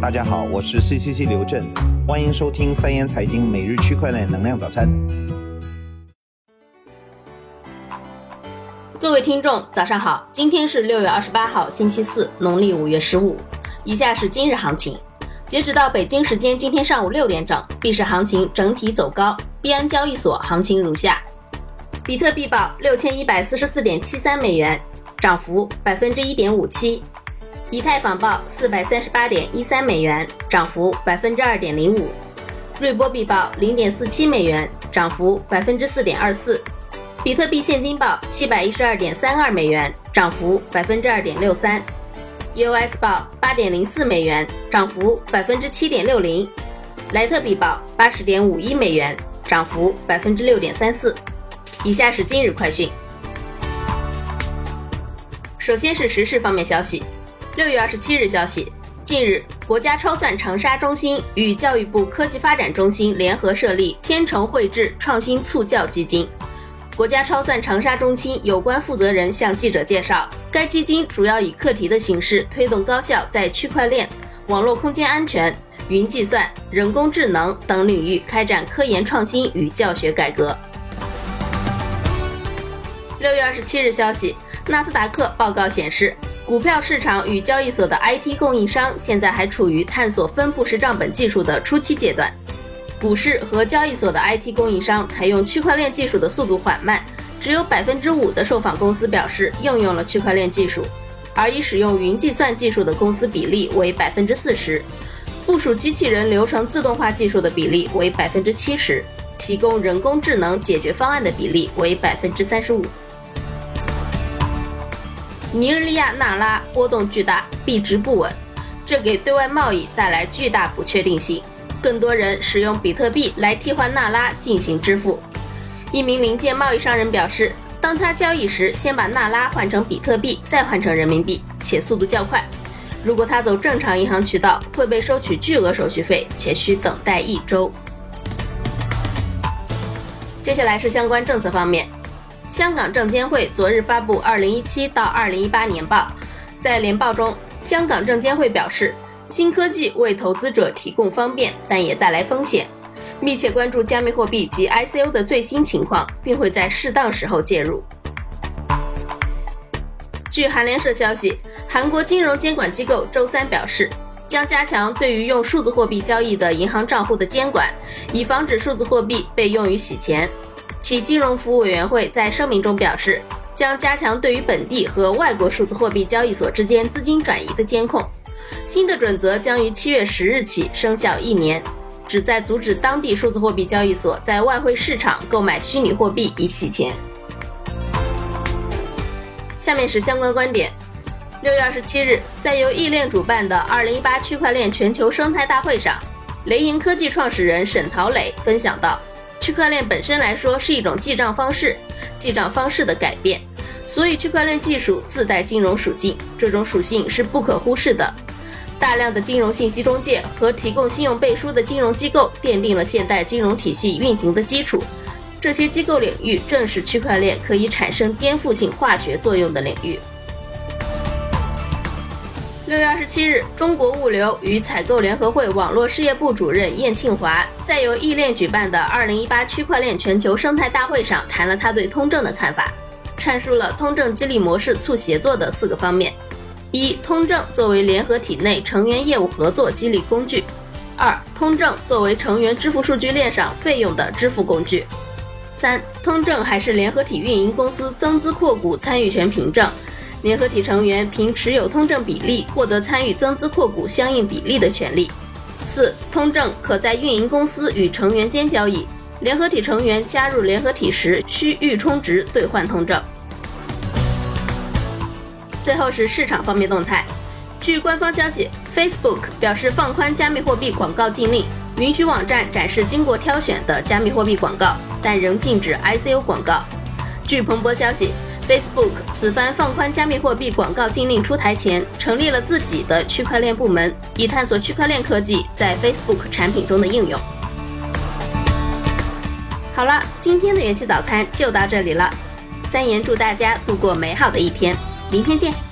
大家好，我是 CCC 刘震，欢迎收听三言财经每日区块链能量早餐。各位听众，早上好，今天是六月二十八号，星期四，农历五月十五。以下是今日行情，截止到北京时间今天上午六点整，币市行情整体走高，币安交易所行情如下：比特币报六千一百四十四点七三美元，涨幅百分之一点五七。以太坊报四百三十八点一三美元，涨幅百分之二点零五；瑞波币报零点四七美元，涨幅百分之四点二四；比特币现金报七百一十二点三二美元，涨幅百分之二点六三；EOS 报八点零四美元，涨幅百分之七点六零；莱特币报八十点五一美元，涨幅百分之六点三四。以下是今日快讯，首先是时事方面消息。六月二十七日消息，近日，国家超算长沙中心与教育部科技发展中心联合设立天成绘智创新促教基金。国家超算长沙中心有关负责人向记者介绍，该基金主要以课题的形式推动高校在区块链、网络空间安全、云计算、人工智能等领域开展科研创新与教学改革。六月二十七日消息，纳斯达克报告显示。股票市场与交易所的 IT 供应商现在还处于探索分布式账本技术的初期阶段。股市和交易所的 IT 供应商采用区块链技术的速度缓慢，只有百分之五的受访公司表示应用了区块链技术，而已使用云计算技术的公司比例为百分之四十，部署机器人流程自动化技术的比例为百分之七十，提供人工智能解决方案的比例为百分之三十五。尼日利亚纳拉波动巨大，币值不稳，这给对外贸易带来巨大不确定性。更多人使用比特币来替换纳拉进行支付。一名临界贸易商人表示，当他交易时，先把纳拉换成比特币，再换成人民币，且速度较快。如果他走正常银行渠道，会被收取巨额手续费，且需等待一周。接下来是相关政策方面。香港证监会昨日发布《二零一七到二零一八年报》。在年报中，香港证监会表示，新科技为投资者提供方便，但也带来风险，密切关注加密货币及 ICO 的最新情况，并会在适当时候介入。据韩联社消息，韩国金融监管机构周三表示，将加强对于用数字货币交易的银行账户的监管，以防止数字货币被用于洗钱。其金融服务委员会在声明中表示，将加强对于本地和外国数字货币交易所之间资金转移的监控。新的准则将于七月十日起生效一年，旨在阻止当地数字货币交易所在外汇市场购买虚拟货币以洗钱。下面是相关观点。六月二十七日，在由易链主办的二零一八区块链全球生态大会上，雷银科技创始人沈陶磊分享到。区块链本身来说是一种记账方式，记账方式的改变，所以区块链技术自带金融属性，这种属性是不可忽视的。大量的金融信息中介和提供信用背书的金融机构奠定了现代金融体系运行的基础，这些机构领域正是区块链可以产生颠覆性化学作用的领域。六月二十七日，中国物流与采购联合会网络事业部主任燕庆华在由易链举办的二零一八区块链全球生态大会上谈了他对通证的看法，阐述了通证激励模式促协作的四个方面：一、通证作为联合体内成员业务合作激励工具；二、通证作为成员支付数据链上费用的支付工具；三、通证还是联合体运营公司增资扩股参与权凭证。联合体成员凭持有通证比例获得参与增资扩股相应比例的权利。四、通证可在运营公司与成员间交易，联合体成员加入联合体时需预充值兑换通证。最后是市场方面动态，据官方消息，Facebook 表示放宽加密货币广告禁令，允许网站展示经过挑选的加密货币广告，但仍禁止 ICO 广告。据彭博消息。Facebook 此番放宽加密货币广告禁令出台前，成立了自己的区块链部门，以探索区块链科技在 Facebook 产品中的应用。好了，今天的元气早餐就到这里了。三言祝大家度过美好的一天，明天见。